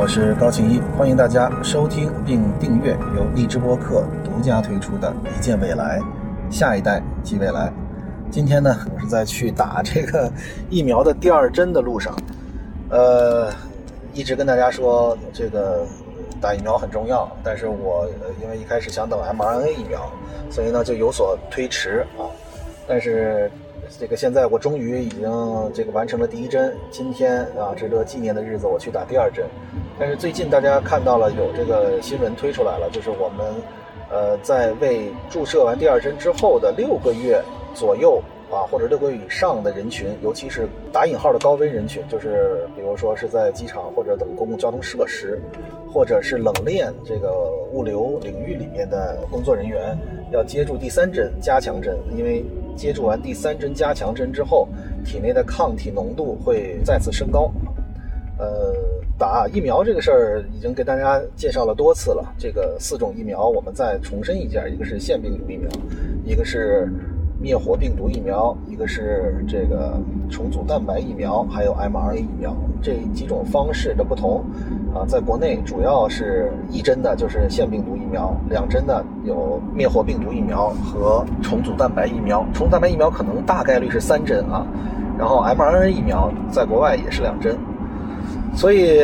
我是高庆一，欢迎大家收听并订阅由荔枝播客独家推出的《一见未来，下一代即未来》。今天呢，我是在去打这个疫苗的第二针的路上，呃，一直跟大家说这个打疫苗很重要，但是我因为一开始想等 mRNA 疫苗，所以呢就有所推迟啊。但是这个现在我终于已经这个完成了第一针，今天啊值得纪念的日子，我去打第二针。但是最近大家看到了有这个新闻推出来了，就是我们呃在为注射完第二针之后的六个月。左右啊，或者六个月以上的人群，尤其是打引号的高危人群，就是比如说是在机场或者等公共交通设施，或者是冷链这个物流领域里面的工作人员，要接住第三针加强针，因为接种完第三针加强针之后，体内的抗体浓度会再次升高。呃，打疫苗这个事儿已经给大家介绍了多次了，这个四种疫苗我们再重申一下：一个是腺病毒疫苗，一个是。灭活病毒疫苗，一个是这个重组蛋白疫苗，还有 mRNA 疫苗，这几种方式的不同啊，在国内主要是一针的，就是腺病毒疫苗；两针的有灭活病毒疫苗和重组蛋白疫苗。重组蛋白疫苗可能大概率是三针啊，然后 mRNA 疫苗在国外也是两针，所以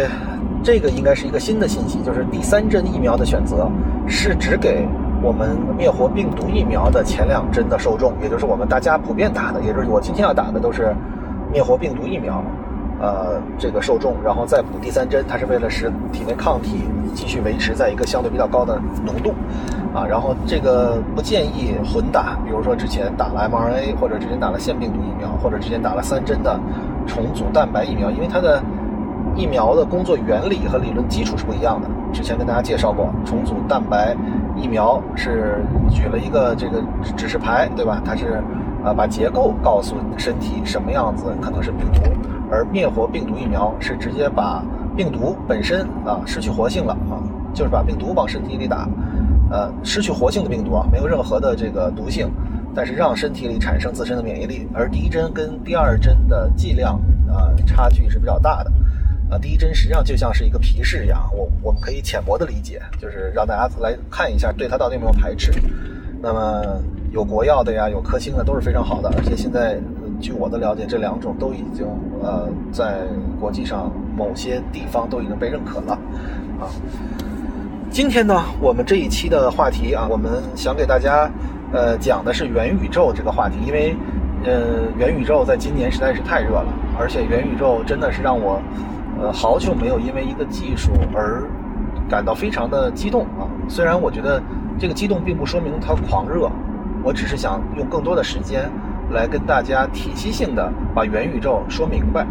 这个应该是一个新的信息，就是第三针疫苗的选择是只给。我们灭活病毒疫苗的前两针的受众，也就是我们大家普遍打的，也就是我今天要打的都是灭活病毒疫苗，呃，这个受众，然后再补第三针，它是为了使体内抗体继续维持在一个相对比较高的浓度，啊，然后这个不建议混打，比如说之前打了 mRNA，或者之前打了腺病毒疫苗，或者之前打了三针的重组蛋白疫苗，因为它的疫苗的工作原理和理论基础是不一样的。之前跟大家介绍过，重组蛋白疫苗是举了一个这个指示牌，对吧？它是啊把结构告诉身体什么样子可能是病毒，而灭活病毒疫苗是直接把病毒本身啊失去活性了啊，就是把病毒往身体里打，呃失去活性的病毒啊，没有任何的这个毒性，但是让身体里产生自身的免疫力。而第一针跟第二针的剂量啊差距是比较大的。啊，第一针实际上就像是一个皮试一样，我我们可以浅薄的理解，就是让大家来看一下，对它到底有没有排斥。那么有国药的呀，有科兴的都是非常好的，而且现在据我的了解，这两种都已经呃在国际上某些地方都已经被认可了。啊，今天呢，我们这一期的话题啊，我们想给大家呃讲的是元宇宙这个话题，因为呃元宇宙在今年实在是太热了，而且元宇宙真的是让我。呃，好久没有因为一个技术而感到非常的激动啊！虽然我觉得这个激动并不说明它狂热，我只是想用更多的时间来跟大家体系性的把元宇宙说明白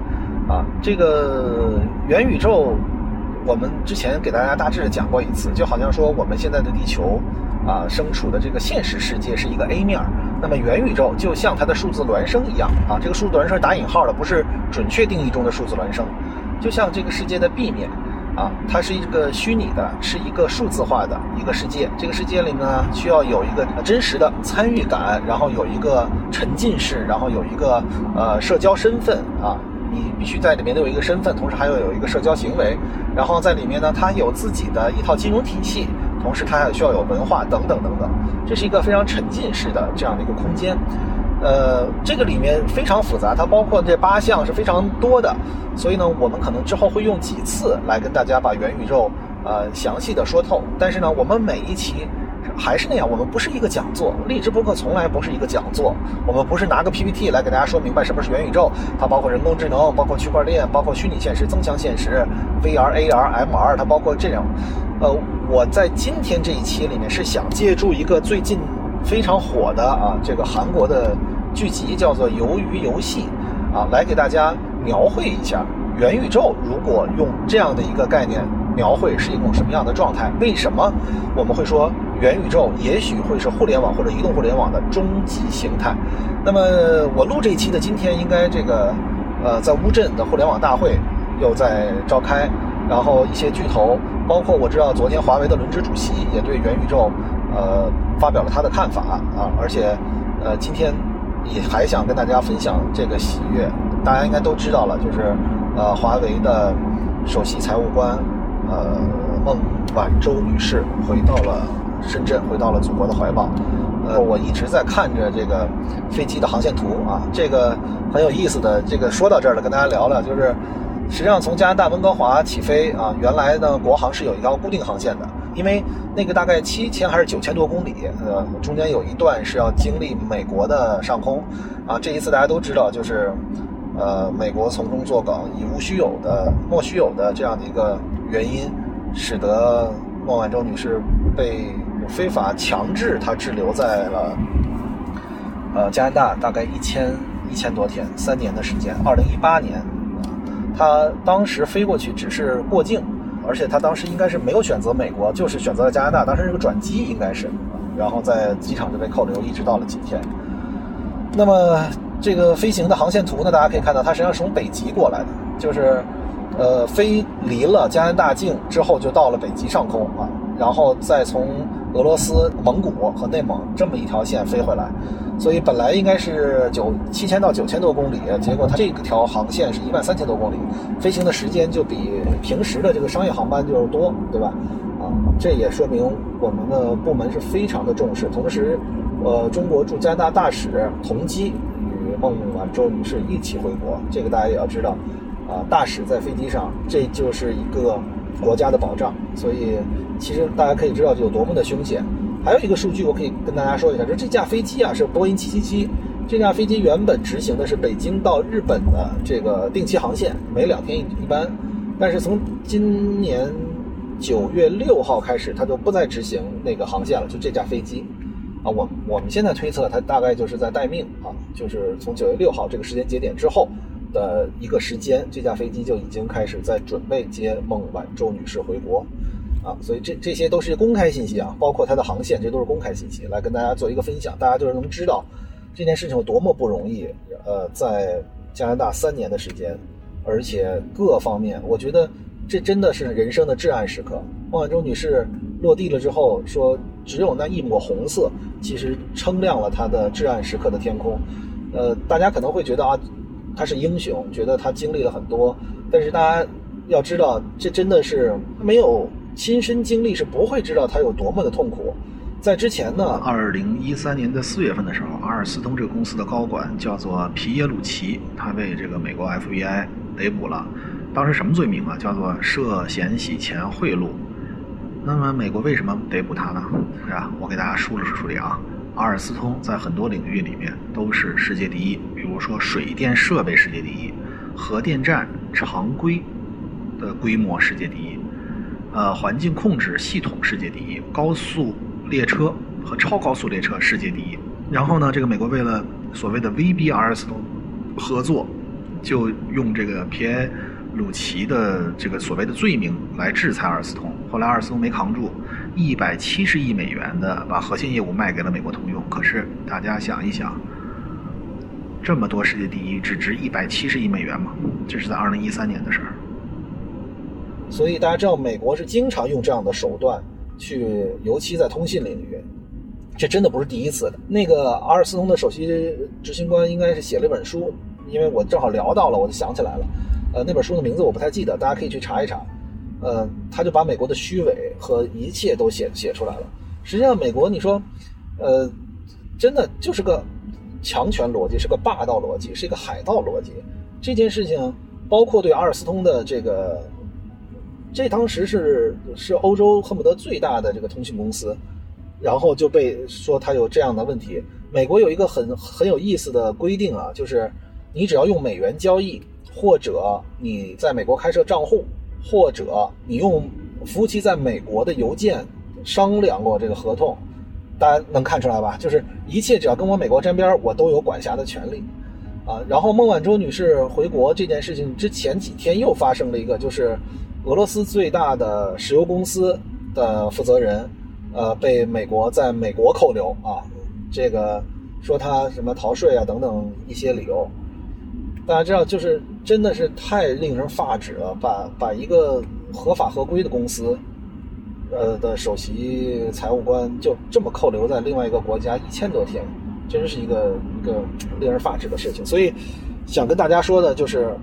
啊！这个元宇宙，我们之前给大家大致讲过一次，就好像说我们现在的地球啊，身处的这个现实世界是一个 A 面，那么元宇宙就像它的数字孪生一样啊！这个数字孪生打引号的，不是准确定义中的数字孪生。就像这个世界的 B 面，啊，它是一个虚拟的，是一个数字化的一个世界。这个世界里呢，需要有一个真实的参与感，然后有一个沉浸式，然后有一个呃社交身份啊，你必须在里面都有一个身份，同时还要有一个社交行为。然后在里面呢，它有自己的一套金融体系，同时它还需要有文化等等等等。这是一个非常沉浸式的这样的一个空间。呃，这个里面非常复杂，它包括这八项是非常多的，所以呢，我们可能之后会用几次来跟大家把元宇宙呃详细的说透。但是呢，我们每一期还是那样，我们不是一个讲座，励志播客从来不是一个讲座，我们不是拿个 PPT 来给大家说明白什么是元宇宙，它包括人工智能，包括区块链，包括虚拟现实、增强现实、VR、AR、MR，它包括这样。呃，我在今天这一期里面是想借助一个最近。非常火的啊，这个韩国的剧集叫做《鱿鱼游戏》，啊，来给大家描绘一下元宇宙。如果用这样的一个概念描绘，是一种什么样的状态？为什么我们会说元宇宙也许会是互联网或者移动互联网的终极形态？那么我录这一期的今天，应该这个呃，在乌镇的互联网大会又在召开，然后一些巨头，包括我知道昨天华为的轮值主席也对元宇宙。呃，发表了他的看法啊，而且，呃，今天也还想跟大家分享这个喜悦。大家应该都知道了，就是呃，华为的首席财务官呃，孟晚舟女士回到了深圳，回到了祖国的怀抱。呃，我一直在看着这个飞机的航线图啊，这个很有意思的。这个说到这儿了，跟大家聊聊，就是实际上从加拿大温哥华起飞啊，原来呢国航是有一条固定航线的，因为那个大概七千还是九千多公里，呃，中间有一段是要经历美国的上空啊。这一次大家都知道，就是呃美国从中作梗，以无虚有的莫须有的这样的一个原因，使得孟晚舟女士被。非法强制他滞留在了呃加拿大，大概一千一千多天，三年的时间。二零一八年，他当时飞过去只是过境，而且他当时应该是没有选择美国，就是选择了加拿大。当时是个转机，应该是，然后在机场就被扣留，一直到了今天。那么这个飞行的航线图呢，大家可以看到，它实际上是从北极过来的，就是呃飞离了加拿大境之后，就到了北极上空啊，然后再从。俄罗斯、蒙古和内蒙这么一条线飞回来，所以本来应该是九七千到九千多公里，结果它这条航线是一万三千多公里，飞行的时间就比平时的这个商业航班就是多，对吧？啊，这也说明我们的部门是非常的重视。同时，呃，中国驻加拿大大使同机与孟晚舟女士一起回国，这个大家也要知道。啊，大使在飞机上，这就是一个。国家的保障，所以其实大家可以知道有多么的凶险。还有一个数据，我可以跟大家说一下，就是这架飞机啊是波音777，这架飞机原本执行的是北京到日本的这个定期航线，每两天一一班。但是从今年九月六号开始，它就不再执行那个航线了，就这架飞机啊，我我们现在推测它大概就是在待命啊，就是从九月六号这个时间节点之后。的一个时间，这架飞机就已经开始在准备接孟晚舟女士回国，啊，所以这这些都是公开信息啊，包括它的航线，这都是公开信息，来跟大家做一个分享，大家就是能知道这件事情有多么不容易。呃，在加拿大三年的时间，而且各方面，我觉得这真的是人生的至暗时刻。孟晚舟女士落地了之后，说只有那一抹红色，其实撑亮了她的至暗时刻的天空。呃，大家可能会觉得啊。他是英雄，觉得他经历了很多，但是大家要知道，这真的是没有亲身经历是不会知道他有多么的痛苦。在之前呢，二零一三年的四月份的时候，阿尔斯通这个公司的高管叫做皮耶鲁奇，他被这个美国 FBI 逮捕了。当时什么罪名啊？叫做涉嫌洗钱贿赂。那么美国为什么逮捕他呢？是吧？我给大家梳理梳理啊。阿尔斯通在很多领域里面都是世界第一，如说水电设备世界第一，核电站常规的规模世界第一，呃，环境控制系统世界第一，高速列车和超高速列车世界第一。然后呢，这个美国为了所谓的威逼阿尔斯通合作，就用这个皮埃鲁奇的这个所谓的罪名来制裁阿尔斯通。后来阿尔斯通没扛住。一百七十亿美元的把核心业务卖给了美国通用，可是大家想一想，这么多世界第一只值一百七十亿美元吗？这是在二零一三年的事儿。所以大家知道，美国是经常用这样的手段去，尤其在通信领域，这真的不是第一次的。那个阿尔斯通的首席执行官应该是写了一本书，因为我正好聊到了，我就想起来了。呃，那本书的名字我不太记得，大家可以去查一查。呃，他就把美国的虚伪和一切都写写出来了。实际上，美国你说，呃，真的就是个强权逻辑，是个霸道逻辑，是一个海盗逻辑。这件事情，包括对阿尔斯通的这个，这当时是是欧洲恨不得最大的这个通信公司，然后就被说他有这样的问题。美国有一个很很有意思的规定啊，就是你只要用美元交易，或者你在美国开设账户。或者你用服务器在美国的邮件商量过这个合同，大家能看出来吧？就是一切只要跟我美国沾边，我都有管辖的权利，啊。然后孟晚舟女士回国这件事情之前几天又发生了一个，就是俄罗斯最大的石油公司的负责人，呃，被美国在美国扣留啊，这个说他什么逃税啊等等一些理由。大家知道，就是真的是太令人发指了，把把一个合法合规的公司，呃的首席财务官就这么扣留在另外一个国家一千多天，真是一个一个令人发指的事情。所以，想跟大家说的就是，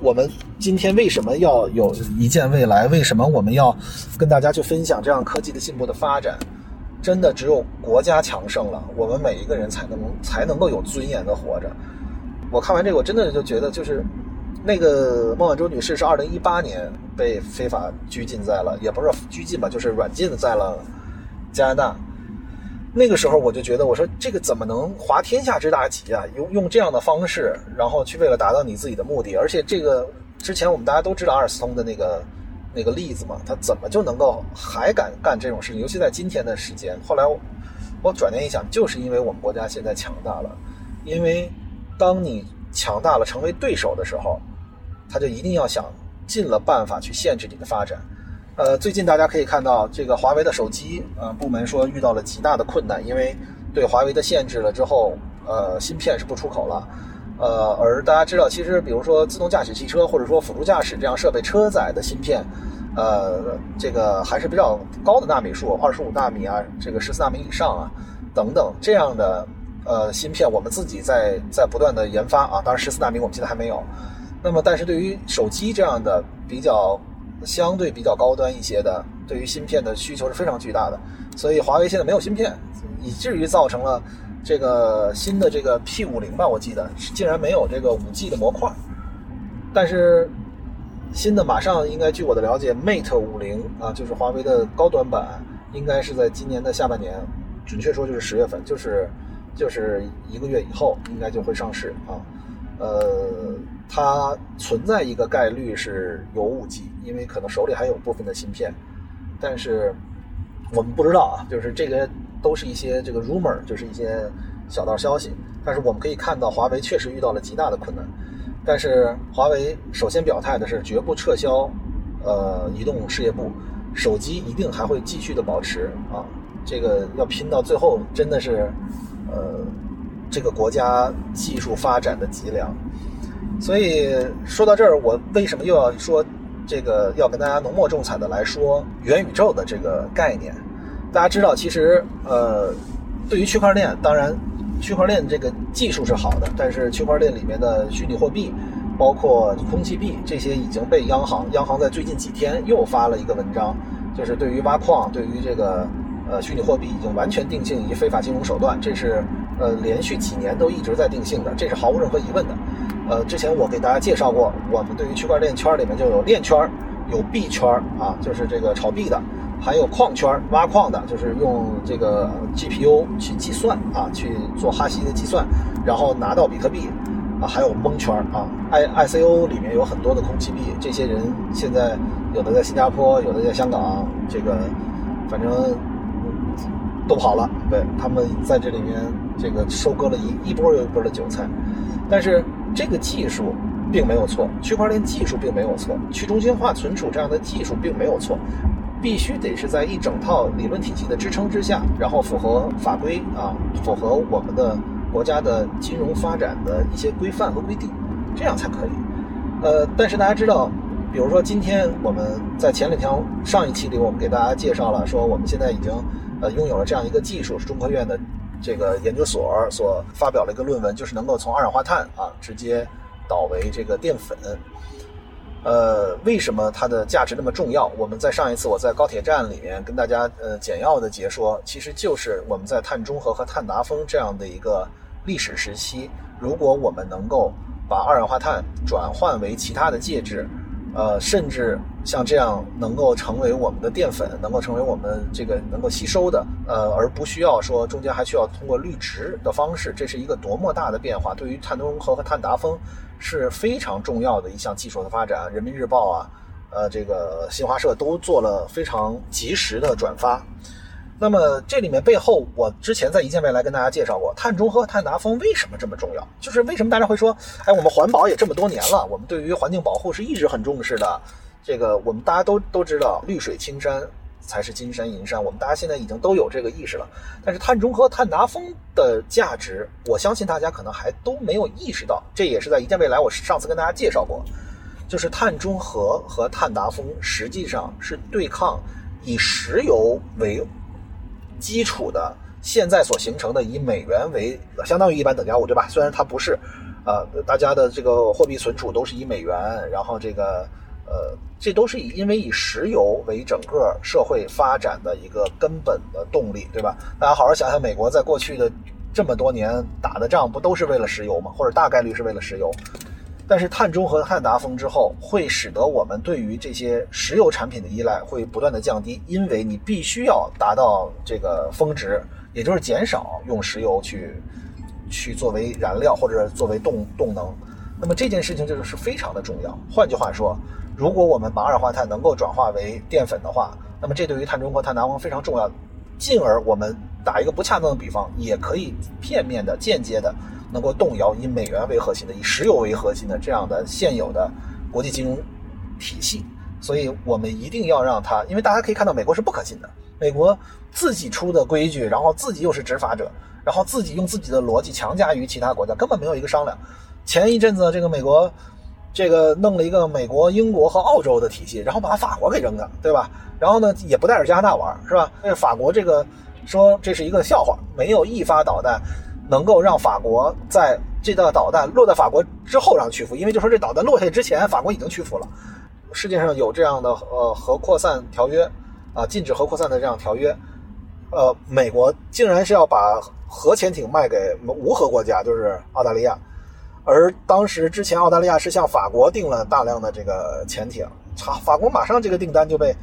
我们今天为什么要有一见未来？为什么我们要跟大家去分享这样科技的进步的发展？真的只有国家强盛了，我们每一个人才能才能够有尊严的活着。我看完这个，我真的就觉得，就是那个孟晚舟女士是二零一八年被非法拘禁在了，也不是拘禁吧，就是软禁在了加拿大。那个时候我就觉得，我说这个怎么能滑天下之大稽啊？用用这样的方式，然后去为了达到你自己的目的，而且这个之前我们大家都知道阿尔斯通的那个那个例子嘛，他怎么就能够还敢干这种事情？尤其在今天的时间。后来我我转念一想，就是因为我们国家现在强大了，因为当你强大了成为对手的时候，他就一定要想尽了办法去限制你的发展。呃，最近大家可以看到，这个华为的手机呃部门说遇到了极大的困难，因为对华为的限制了之后，呃，芯片是不出口了。呃，而大家知道，其实比如说自动驾驶汽车或者说辅助驾驶这样设备车载的芯片，呃，这个还是比较高的纳米数，二十五纳米啊，这个十四纳米以上啊，等等这样的呃芯片，我们自己在在不断的研发啊。当然，十四纳米我们现在还没有。那么，但是对于手机这样的比较。相对比较高端一些的，对于芯片的需求是非常巨大的，所以华为现在没有芯片，以至于造成了这个新的这个 P 五零吧，我记得竟然没有这个五 G 的模块。但是新的马上应该据我的了解，Mate 五零啊，就是华为的高端版，应该是在今年的下半年，准确说就是十月份，就是就是一个月以后应该就会上市啊，呃。它存在一个概率是有五 G，因为可能手里还有部分的芯片，但是我们不知道啊，就是这个都是一些这个 rumor，就是一些小道消息。但是我们可以看到，华为确实遇到了极大的困难。但是华为首先表态的是绝不撤销呃移动事业部，手机一定还会继续的保持啊，这个要拼到最后，真的是呃这个国家技术发展的脊梁。所以说到这儿，我为什么又要说这个要跟大家浓墨重彩的来说元宇宙的这个概念？大家知道，其实呃，对于区块链，当然区块链这个技术是好的，但是区块链里面的虚拟货币，包括空气币这些，已经被央行央行在最近几天又发了一个文章，就是对于挖矿，对于这个呃虚拟货币已经完全定性以非法金融手段，这是呃连续几年都一直在定性的，这是毫无任何疑问的。呃，之前我给大家介绍过，我们对于区块链圈里面就有链圈，有币圈啊，就是这个炒币的，还有矿圈，挖矿的，就是用这个 GPU 去计算啊，去做哈希的计算，然后拿到比特币啊，还有蒙圈啊，I ICO 里面有很多的空气币，这些人现在有的在新加坡，有的在香港，这个反正都跑了，对他们在这里面这个收割了一一波又一波的韭菜，但是。这个技术并没有错，区块链技术并没有错，去中心化存储这样的技术并没有错，必须得是在一整套理论体系的支撑之下，然后符合法规啊，符合我们的国家的金融发展的一些规范和规定，这样才可以。呃，但是大家知道，比如说今天我们在前两条上一期里，我们给大家介绍了，说我们现在已经呃拥有了这样一个技术，是中科院的。这个研究所所发表了一个论文，就是能够从二氧化碳啊直接导为这个淀粉。呃，为什么它的价值那么重要？我们在上一次我在高铁站里面跟大家呃简要的解说，其实就是我们在碳中和和碳达峰这样的一个历史时期，如果我们能够把二氧化碳转换为其他的介质。呃，甚至像这样能够成为我们的淀粉，能够成为我们这个能够吸收的，呃，而不需要说中间还需要通过滤植的方式，这是一个多么大的变化！对于碳中和和碳达峰是非常重要的一项技术的发展。人民日报啊，呃，这个新华社都做了非常及时的转发。那么这里面背后，我之前在一见未来跟大家介绍过，碳中和、碳达峰为什么这么重要？就是为什么大家会说，哎，我们环保也这么多年了，我们对于环境保护是一直很重视的。这个我们大家都都知道，绿水青山才是金山银山，我们大家现在已经都有这个意识了。但是碳中和、碳达峰的价值，我相信大家可能还都没有意识到。这也是在一见未来，我上次跟大家介绍过，就是碳中和和碳达峰实际上是对抗以石油为基础的现在所形成的以美元为相当于一般等价物，对吧？虽然它不是，啊，大家的这个货币存储都是以美元，然后这个呃，这都是以因为以石油为整个社会发展的一个根本的动力，对吧？大家好好想想，美国在过去的这么多年打的仗，不都是为了石油吗？或者大概率是为了石油？但是碳中和、碳达峰之后，会使得我们对于这些石油产品的依赖会不断的降低，因为你必须要达到这个峰值，也就是减少用石油去去作为燃料或者作为动动能。那么这件事情就是非常的重要。换句话说，如果我们把二氧化碳能够转化为淀粉的话，那么这对于碳中和、碳达峰非常重要。进而我们打一个不恰当的比方，也可以片面的、间接的。能够动摇以美元为核心的、以石油为核心的这样的现有的国际金融体系，所以我们一定要让它，因为大家可以看到，美国是不可信的。美国自己出的规矩，然后自己又是执法者，然后自己用自己的逻辑强加于其他国家，根本没有一个商量。前一阵子，这个美国这个弄了一个美国、英国和澳洲的体系，然后把法国给扔了，对吧？然后呢，也不带着加拿大玩，是吧？那法国这个说这是一个笑话，没有一发导弹。能够让法国在这个导弹落在法国之后让屈服，因为就说这导弹落下之前，法国已经屈服了。世界上有这样的呃核扩散条约啊，禁止核扩散的这样条约，呃，美国竟然是要把核潜艇卖给无核国家，就是澳大利亚。而当时之前澳大利亚是向法国订了大量的这个潜艇，法法国马上这个订单就被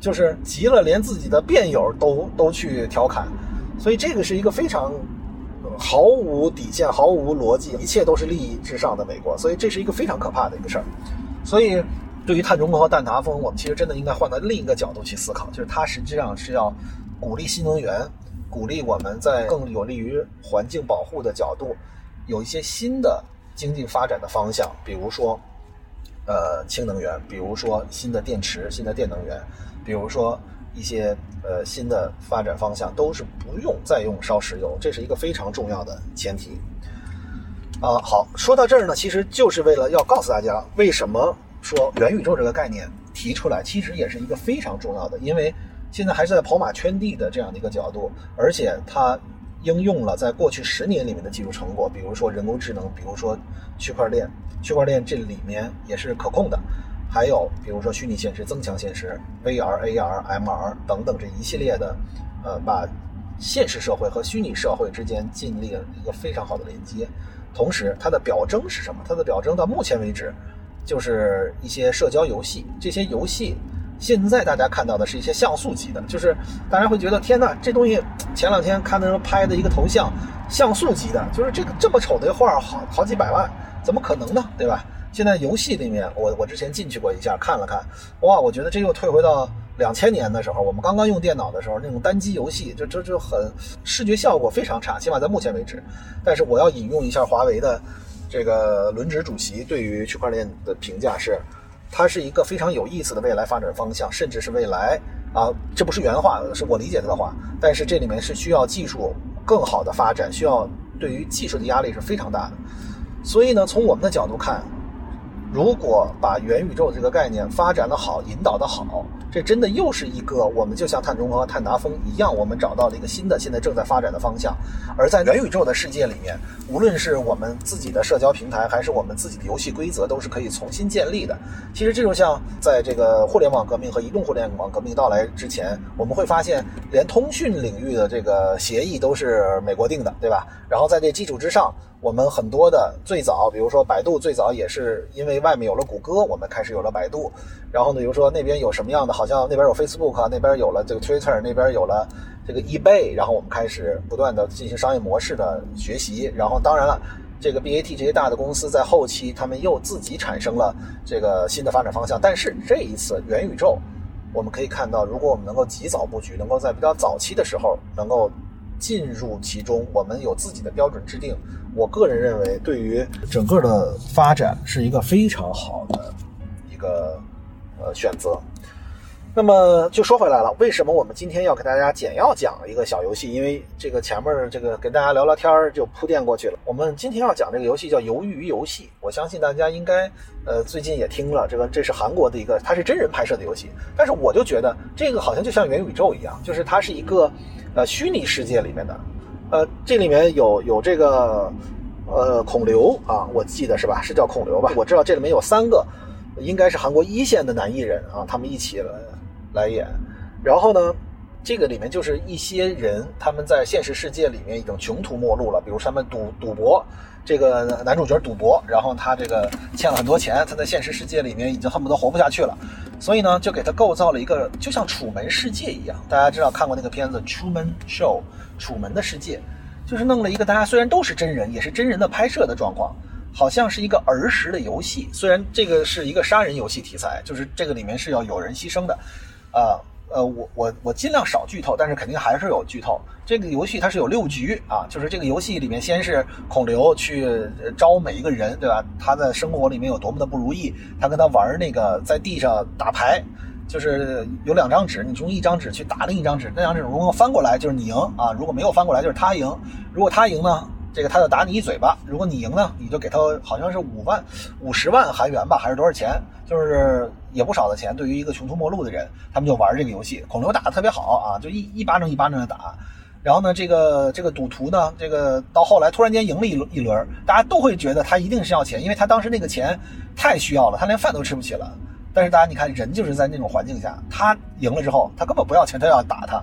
就是急了，连自己的辩友都都去调侃，所以这个是一个非常。毫无底线、毫无逻辑，一切都是利益至上的美国，所以这是一个非常可怕的一个事儿。所以，对于碳中和和碳达峰，我们其实真的应该换到另一个角度去思考，就是它实际上是要鼓励新能源，鼓励我们在更有利于环境保护的角度，有一些新的经济发展的方向，比如说，呃，氢能源，比如说新的电池、新的电能源，比如说。一些呃新的发展方向都是不用再用烧石油，这是一个非常重要的前提。啊，好，说到这儿呢，其实就是为了要告诉大家，为什么说元宇宙这个概念提出来，其实也是一个非常重要的，因为现在还是在跑马圈地的这样的一个角度，而且它应用了在过去十年里面的技术成果，比如说人工智能，比如说区块链，区块链这里面也是可控的。还有，比如说虚拟现实、增强现实、VR、AR、MR 等等这一系列的，呃，把现实社会和虚拟社会之间建立了一个非常好的连接。同时，它的表征是什么？它的表征到目前为止，就是一些社交游戏。这些游戏现在大家看到的是一些像素级的，就是大家会觉得天哪，这东西前两天看到拍的一个头像，像素级的，就是这个这么丑的画，好好几百万，怎么可能呢？对吧？现在游戏里面，我我之前进去过一下，看了看，哇，我觉得这又退回到两千年的时候，我们刚刚用电脑的时候，那种单机游戏，就就就很视觉效果非常差，起码在目前为止。但是我要引用一下华为的这个轮值主席对于区块链的评价是，它是一个非常有意思的未来发展方向，甚至是未来啊，这不是原话，是我理解他的话，但是这里面是需要技术更好的发展，需要对于技术的压力是非常大的。所以呢，从我们的角度看。如果把元宇宙这个概念发展的好，引导的好，这真的又是一个我们就像碳中和、碳达峰一样，我们找到了一个新的、现在正在发展的方向。而在元宇宙的世界里面，无论是我们自己的社交平台，还是我们自己的游戏规则，都是可以重新建立的。其实这就像在这个互联网革命和移动互联网革命到来之前，我们会发现，连通讯领域的这个协议都是美国定的，对吧？然后在这基础之上。我们很多的最早，比如说百度，最早也是因为外面有了谷歌，我们开始有了百度。然后呢，比如说那边有什么样的，好像那边有 Facebook，那边有了这个 Twitter，那边有了这个 eBay，然后我们开始不断的进行商业模式的学习。然后当然了，这个 BAT 这些大的公司在后期，他们又自己产生了这个新的发展方向。但是这一次元宇宙，我们可以看到，如果我们能够及早布局，能够在比较早期的时候能够。进入其中，我们有自己的标准制定。我个人认为，对于整个的发展是一个非常好的一个呃选择。那么就说回来了，为什么我们今天要给大家简要讲一个小游戏？因为这个前面这个跟大家聊聊天就铺垫过去了。我们今天要讲这个游戏叫《鱿鱼游戏》，我相信大家应该呃最近也听了这个，这是韩国的一个，它是真人拍摄的游戏。但是我就觉得这个好像就像元宇宙一样，就是它是一个。呃，虚拟世界里面的，呃，这里面有有这个呃孔刘啊，我记得是吧？是叫孔刘吧？我知道这里面有三个，应该是韩国一线的男艺人啊，他们一起来来演。然后呢，这个里面就是一些人他们在现实世界里面已经穷途末路了，比如他们赌赌博，这个男主角赌博，然后他这个欠了很多钱，他在现实世界里面已经恨不得活不下去了，所以呢，就给他构造了一个就像楚门世界一样。大家知道看过那个片子《Truman Show》楚门的世界，就是弄了一个大家虽然都是真人，也是真人的拍摄的状况，好像是一个儿时的游戏。虽然这个是一个杀人游戏题材，就是这个里面是要有人牺牲的，啊。呃我我我尽量少剧透，但是肯定还是有剧透。这个游戏它是有六局啊，就是这个游戏里面先是孔刘去招每一个人，对吧？他的生活里面有多么的不如意，他跟他玩那个在地上打牌，就是有两张纸，你从一张纸去打另一张纸，那张纸如果翻过来就是你赢啊，如果没有翻过来就是他赢。如果他赢呢？这个他就打你一嘴巴，如果你赢呢，你就给他好像是五万、五十万韩元吧，还是多少钱？就是也不少的钱。对于一个穷途末路的人，他们就玩这个游戏。孔刘打的特别好啊，就一一巴掌一巴掌的打。然后呢，这个这个赌徒呢，这个到后来突然间赢了一一轮，大家都会觉得他一定是要钱，因为他当时那个钱太需要了，他连饭都吃不起了。但是大家你看，人就是在那种环境下，他赢了之后，他根本不要钱，他要打他，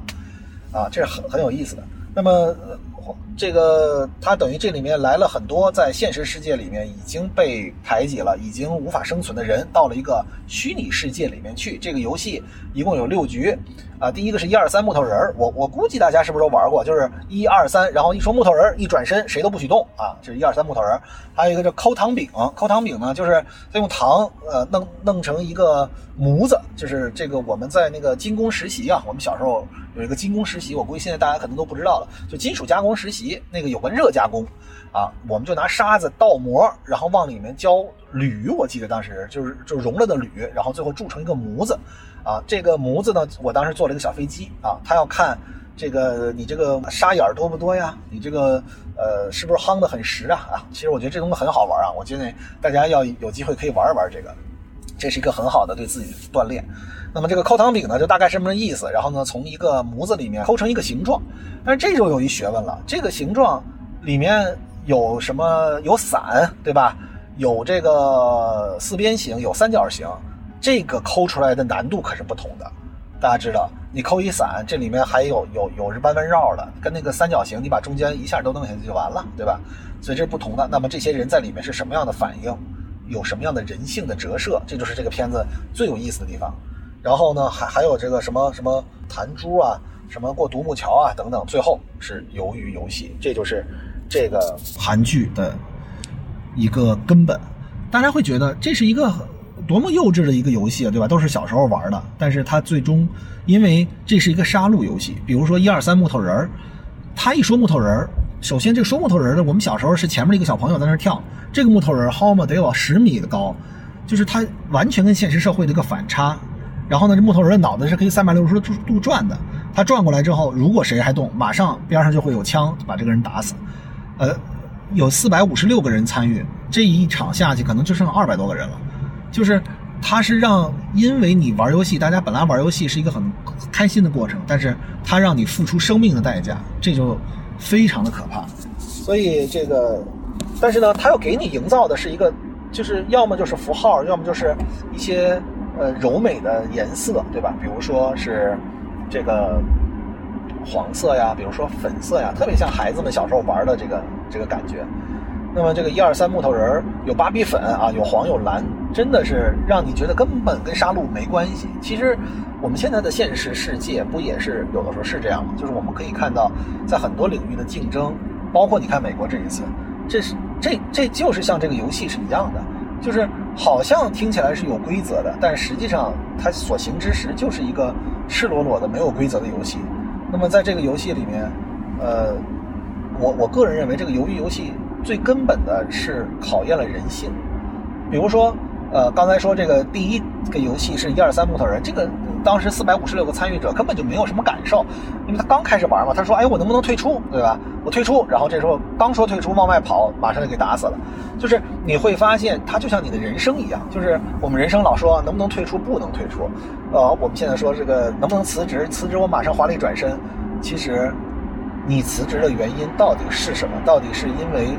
啊，这是很很有意思的。那么。这个它等于这里面来了很多在现实世界里面已经被排挤了、已经无法生存的人，到了一个虚拟世界里面去。这个游戏一共有六局，啊，第一个是一二三木头人儿，我我估计大家是不是都玩过？就是一二三，然后一说木头人一转身，谁都不许动啊，这是一二三木头人。还有一个叫抠糖饼，抠糖饼呢，就是他用糖呃弄弄成一个模子，就是这个我们在那个精工实习啊，我们小时候。有一个精工实习，我估计现在大家可能都不知道了。就金属加工实习，那个有个热加工，啊，我们就拿沙子倒模，然后往里面浇铝，我记得当时就是就融了的铝，然后最后铸成一个模子，啊，这个模子呢，我当时做了一个小飞机，啊，他要看这个你这个沙眼多不多呀？你这个呃是不是夯的很实啊？啊，其实我觉得这东西很好玩啊，我觉得大家要有机会可以玩一玩这个，这是一个很好的对自己锻炼。那么这个抠糖饼呢，就大概是这么意思。然后呢，从一个模子里面抠成一个形状。但是这就有一学问了，这个形状里面有什么？有伞，对吧？有这个四边形，有三角形。这个抠出来的难度可是不同的。大家知道，你抠一伞，这里面还有有有是弯弯绕的，跟那个三角形，你把中间一下都弄下去就完了，对吧？所以这是不同的。那么这些人在里面是什么样的反应？有什么样的人性的折射？这就是这个片子最有意思的地方。然后呢，还还有这个什么什么弹珠啊，什么过独木桥啊等等，最后是鱿鱼游戏，这就是这个韩剧的一个根本。大家会觉得这是一个多么幼稚的一个游戏啊，对吧？都是小时候玩的，但是它最终因为这是一个杀戮游戏，比如说一二三木头人儿，他一说木头人儿，首先这个说木头人的，我们小时候是前面一个小朋友在那跳，这个木头人好嘛得有十米的高，就是它完全跟现实社会的一个反差。然后呢，这木头人的脑子是可以三百六十度转的。他转过来之后，如果谁还动，马上边上就会有枪把这个人打死。呃，有四百五十六个人参与这一场下去，可能就剩二百多个人了。就是他是让，因为你玩游戏，大家本来玩游戏是一个很开心的过程，但是他让你付出生命的代价，这就非常的可怕。所以这个，但是呢，他又给你营造的是一个，就是要么就是符号，要么就是一些。呃，柔美的颜色，对吧？比如说是这个黄色呀，比如说粉色呀，特别像孩子们小时候玩的这个这个感觉。那么这个一二三木头人有芭比粉啊，有黄有蓝，真的是让你觉得根本跟杀戮没关系。其实我们现在的现实世界不也是有的时候是这样吗？就是我们可以看到，在很多领域的竞争，包括你看美国这一次，这是这这就是像这个游戏是一样的。就是好像听起来是有规则的，但实际上它所行之时就是一个赤裸裸的没有规则的游戏。那么在这个游戏里面，呃，我我个人认为这个鱿鱼游戏最根本的是考验了人性，比如说。呃，刚才说这个第一个游戏是一二三木头人，这个当时四百五十六个参与者根本就没有什么感受，因为他刚开始玩嘛，他说，哎，我能不能退出，对吧？我退出，然后这时候刚说退出，往外跑，马上就给打死了。就是你会发现，它就像你的人生一样，就是我们人生老说能不能退出，不能退出。呃，我们现在说这个能不能辞职，辞职我马上华丽转身。其实，你辞职的原因到底是什么？到底是因为？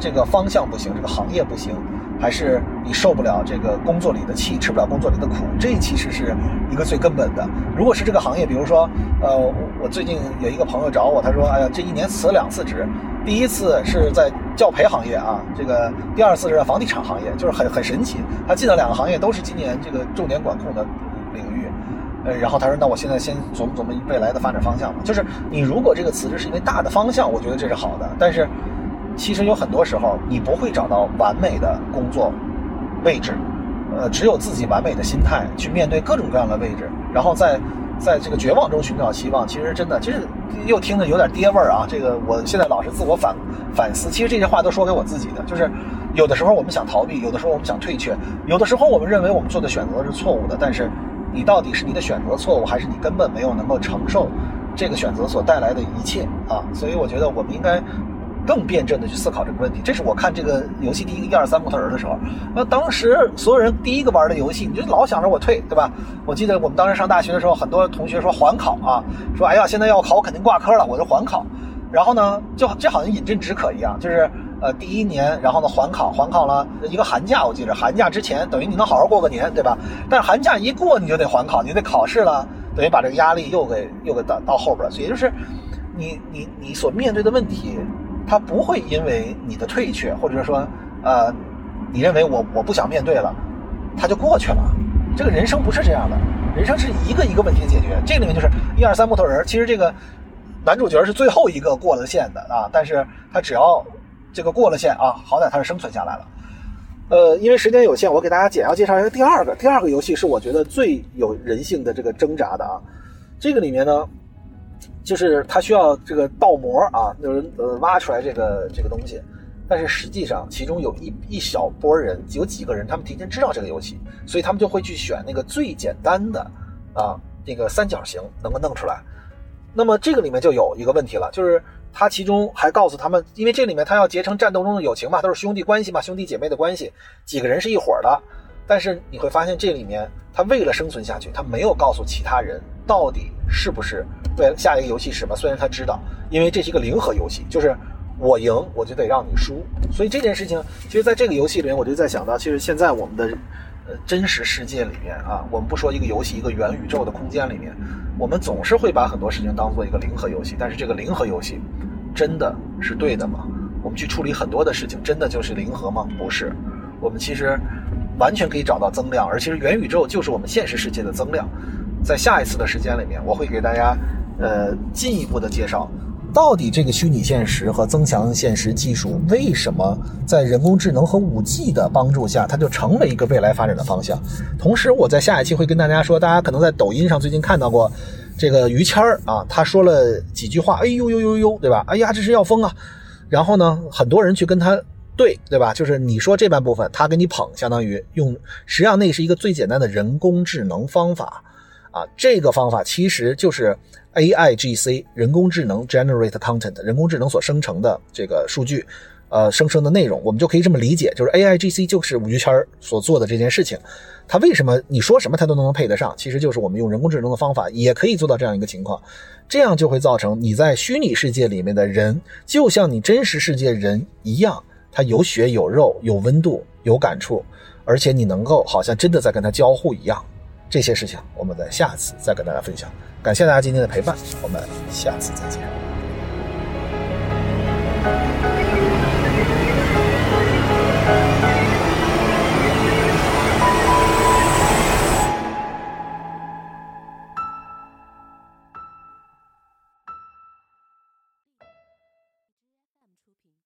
这个方向不行，这个行业不行，还是你受不了这个工作里的气，吃不了工作里的苦？这其实是一个最根本的。如果是这个行业，比如说，呃，我最近有一个朋友找我，他说，哎呀，这一年辞了两次职，第一次是在教培行业啊，这个第二次是在房地产行业，就是很很神奇，他进了两个行业都是今年这个重点管控的领域。呃，然后他说：“那我现在先琢磨琢磨未来的发展方向嘛。就是你如果这个辞职是因为大的方向，我觉得这是好的。但是，其实有很多时候你不会找到完美的工作位置，呃，只有自己完美的心态去面对各种各样的位置，然后在在这个绝望中寻找希望。其实真的，其实又听着有点爹味儿啊。这个我现在老是自我反反思，其实这些话都说给我自己的。就是有的时候我们想逃避，有的时候我们想退却，有的时候我们认为我们做的选择是错误的，但是。”你到底是你的选择错误，还是你根本没有能够承受这个选择所带来的一切啊？所以我觉得我们应该更辩证的去思考这个问题。这是我看这个游戏第一个一二三木头人的时候，那当时所有人第一个玩的游戏，你就老想着我退，对吧？我记得我们当时上大学的时候，很多同学说缓考啊，说哎呀现在要考，我肯定挂科了，我就缓考。然后呢，就这好像饮鸩止渴一样，就是。呃，第一年，然后呢，缓考，缓考了一个寒假，我记着，寒假之前等于你能好好过个年，对吧？但是寒假一过，你就得缓考，你得考试了，等于把这个压力又给又给到到后边。所以就是，你你你所面对的问题，它不会因为你的退却，或者说，呃，你认为我我不想面对了，它就过去了。这个人生不是这样的，人生是一个一个问题解决。这里面就是一二三木头人，其实这个男主角是最后一个过了线的啊，但是他只要。这个过了线啊，好歹他是生存下来了。呃，因为时间有限，我给大家简要介绍一下第二个。第二个游戏是我觉得最有人性的这个挣扎的啊。这个里面呢，就是他需要这个倒模啊，就是呃挖出来这个这个东西。但是实际上，其中有一一小波人，有几个人，他们提前知道这个游戏，所以他们就会去选那个最简单的啊，那个三角形能够弄出来。那么这个里面就有一个问题了，就是。他其中还告诉他们，因为这里面他要结成战斗中的友情嘛，都是兄弟关系嘛，兄弟姐妹的关系，几个人是一伙的。但是你会发现，这里面他为了生存下去，他没有告诉其他人到底是不是为了下一个游戏是什么。虽然他知道，因为这是一个零和游戏，就是我赢我就得让你输。所以这件事情，其实在这个游戏里面，我就在想到，其实现在我们的呃真实世界里面啊，我们不说一个游戏，一个元宇宙的空间里面。我们总是会把很多事情当做一个零和游戏，但是这个零和游戏真的是对的吗？我们去处理很多的事情，真的就是零和吗？不是，我们其实完全可以找到增量，而其实元宇宙就是我们现实世界的增量。在下一次的时间里面，我会给大家呃进一步的介绍。到底这个虚拟现实和增强现实技术为什么在人工智能和五 G 的帮助下，它就成为一个未来发展的方向？同时，我在下一期会跟大家说，大家可能在抖音上最近看到过这个于谦儿啊，他说了几句话，哎呦呦呦呦，对吧？哎呀，这是要疯啊！然后呢，很多人去跟他对，对吧？就是你说这半部分，他给你捧，相当于用，实际上那是一个最简单的人工智能方法啊，这个方法其实就是。A I G C 人工智能 generate content 人工智能所生成的这个数据，呃，生成的内容，我们就可以这么理解，就是 A I G C 就是于谦儿所做的这件事情。它为什么你说什么它都能配得上？其实就是我们用人工智能的方法也可以做到这样一个情况，这样就会造成你在虚拟世界里面的人，就像你真实世界人一样，他有血有肉有温度有感触，而且你能够好像真的在跟他交互一样。这些事情，我们在下次再跟大家分享。感谢大家今天的陪伴，我们下次再见。